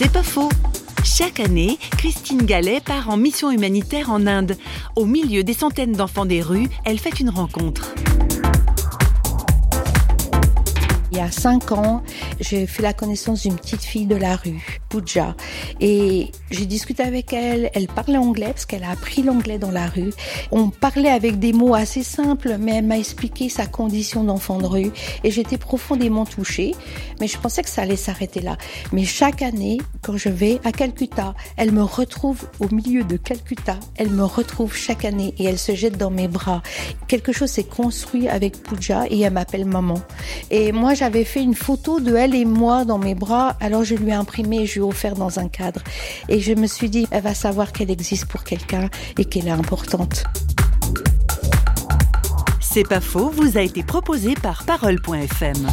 C'est pas faux. Chaque année, Christine Gallet part en mission humanitaire en Inde. Au milieu des centaines d'enfants des rues, elle fait une rencontre. Y a cinq ans, j'ai fait la connaissance d'une petite fille de la rue, Pooja. Et j'ai discuté avec elle. Elle parlait anglais parce qu'elle a appris l'anglais dans la rue. On parlait avec des mots assez simples, mais elle m'a expliqué sa condition d'enfant de rue. Et j'étais profondément touchée. Mais je pensais que ça allait s'arrêter là. Mais chaque année, quand je vais à Calcutta, elle me retrouve au milieu de Calcutta. Elle me retrouve chaque année et elle se jette dans mes bras. Quelque chose s'est construit avec Pooja et elle m'appelle maman. Et moi, j'avais fait une photo de elle et moi dans mes bras, alors je lui ai imprimé et je lui ai offert dans un cadre. Et je me suis dit, elle va savoir qu'elle existe pour quelqu'un et qu'elle est importante. C'est pas faux, vous a été proposé par Parole.fm.